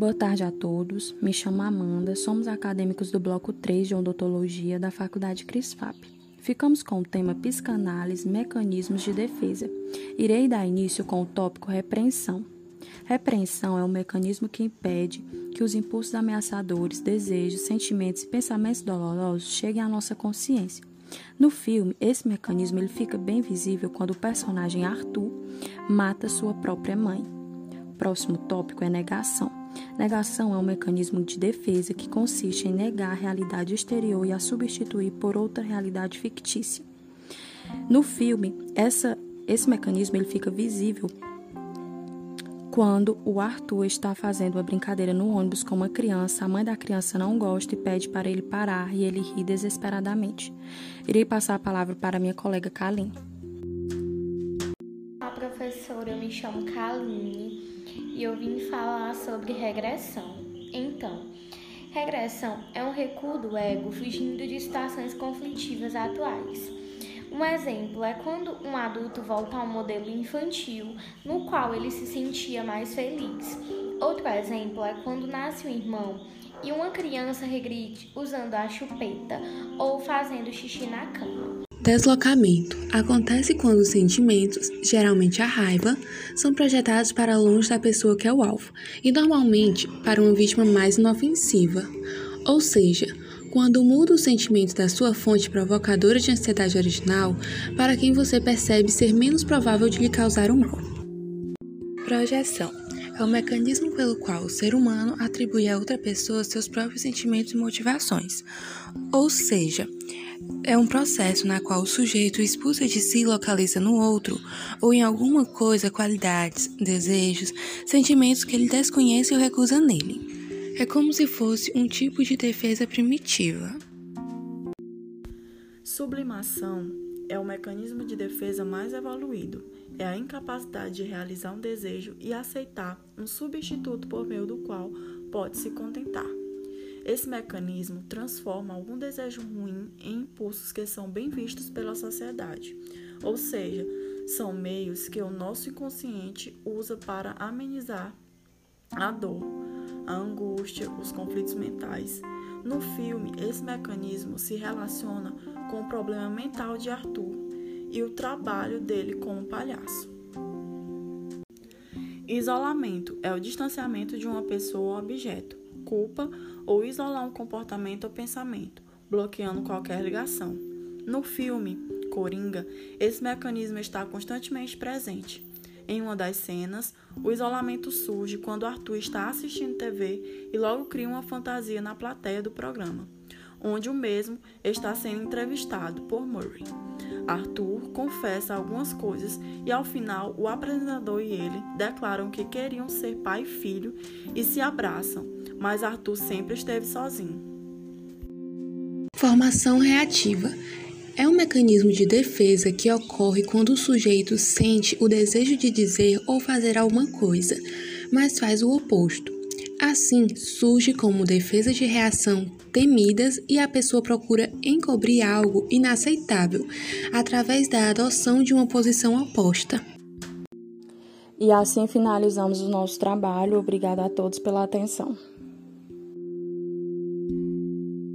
Boa tarde a todos. Me chamo Amanda, somos acadêmicos do bloco 3 de odontologia da Faculdade CRISFAP. Ficamos com o tema psicanálise, mecanismos de defesa. Irei dar início com o tópico repreensão. Repreensão é um mecanismo que impede que os impulsos ameaçadores, desejos, sentimentos e pensamentos dolorosos cheguem à nossa consciência. No filme, esse mecanismo ele fica bem visível quando o personagem Arthur mata sua própria mãe. O próximo tópico é negação. Negação é um mecanismo de defesa que consiste em negar a realidade exterior e a substituir por outra realidade fictícia. No filme, essa, esse mecanismo ele fica visível quando o Arthur está fazendo uma brincadeira no ônibus com uma criança, a mãe da criança não gosta e pede para ele parar e ele ri desesperadamente. Irei passar a palavra para minha colega Kaline. Olá, professora, eu me chamo Kaline e eu vim falar sobre regressão. Então, regressão é um recuo do ego fugindo de situações conflitivas atuais. Um exemplo é quando um adulto volta ao modelo infantil no qual ele se sentia mais feliz. Outro exemplo é quando nasce um irmão e uma criança regride usando a chupeta ou fazendo xixi na cama. Deslocamento acontece quando os sentimentos, geralmente a raiva, são projetados para longe da pessoa que é o alvo e normalmente para uma vítima mais inofensiva. Ou seja, quando muda o sentimento da sua fonte provocadora de ansiedade original para quem você percebe ser menos provável de lhe causar um mal. Projeção é o mecanismo pelo qual o ser humano atribui a outra pessoa seus próprios sentimentos e motivações. Ou seja, é um processo na qual o sujeito expulsa de si e localiza no outro ou em alguma coisa qualidades, desejos, sentimentos que ele desconhece ou recusa nele. É como se fosse um tipo de defesa primitiva. Sublimação é o mecanismo de defesa mais evoluído. É a incapacidade de realizar um desejo e aceitar um substituto por meio do qual pode se contentar. Esse mecanismo transforma algum desejo ruim em impulsos que são bem vistos pela sociedade, ou seja, são meios que o nosso inconsciente usa para amenizar a dor a angústia, os conflitos mentais. No filme, esse mecanismo se relaciona com o problema mental de Arthur e o trabalho dele como palhaço. Isolamento é o distanciamento de uma pessoa ou objeto, culpa ou isolar um comportamento ou pensamento, bloqueando qualquer ligação. No filme Coringa, esse mecanismo está constantemente presente. Em uma das cenas, o isolamento surge quando Arthur está assistindo TV e logo cria uma fantasia na plateia do programa, onde o mesmo está sendo entrevistado por Murray. Arthur confessa algumas coisas e ao final o apresentador e ele declaram que queriam ser pai e filho e se abraçam, mas Arthur sempre esteve sozinho. Formação reativa é um mecanismo de defesa que ocorre quando o sujeito sente o desejo de dizer ou fazer alguma coisa, mas faz o oposto. Assim, surge como defesa de reação temidas e a pessoa procura encobrir algo inaceitável através da adoção de uma posição oposta. E assim finalizamos o nosso trabalho. Obrigada a todos pela atenção.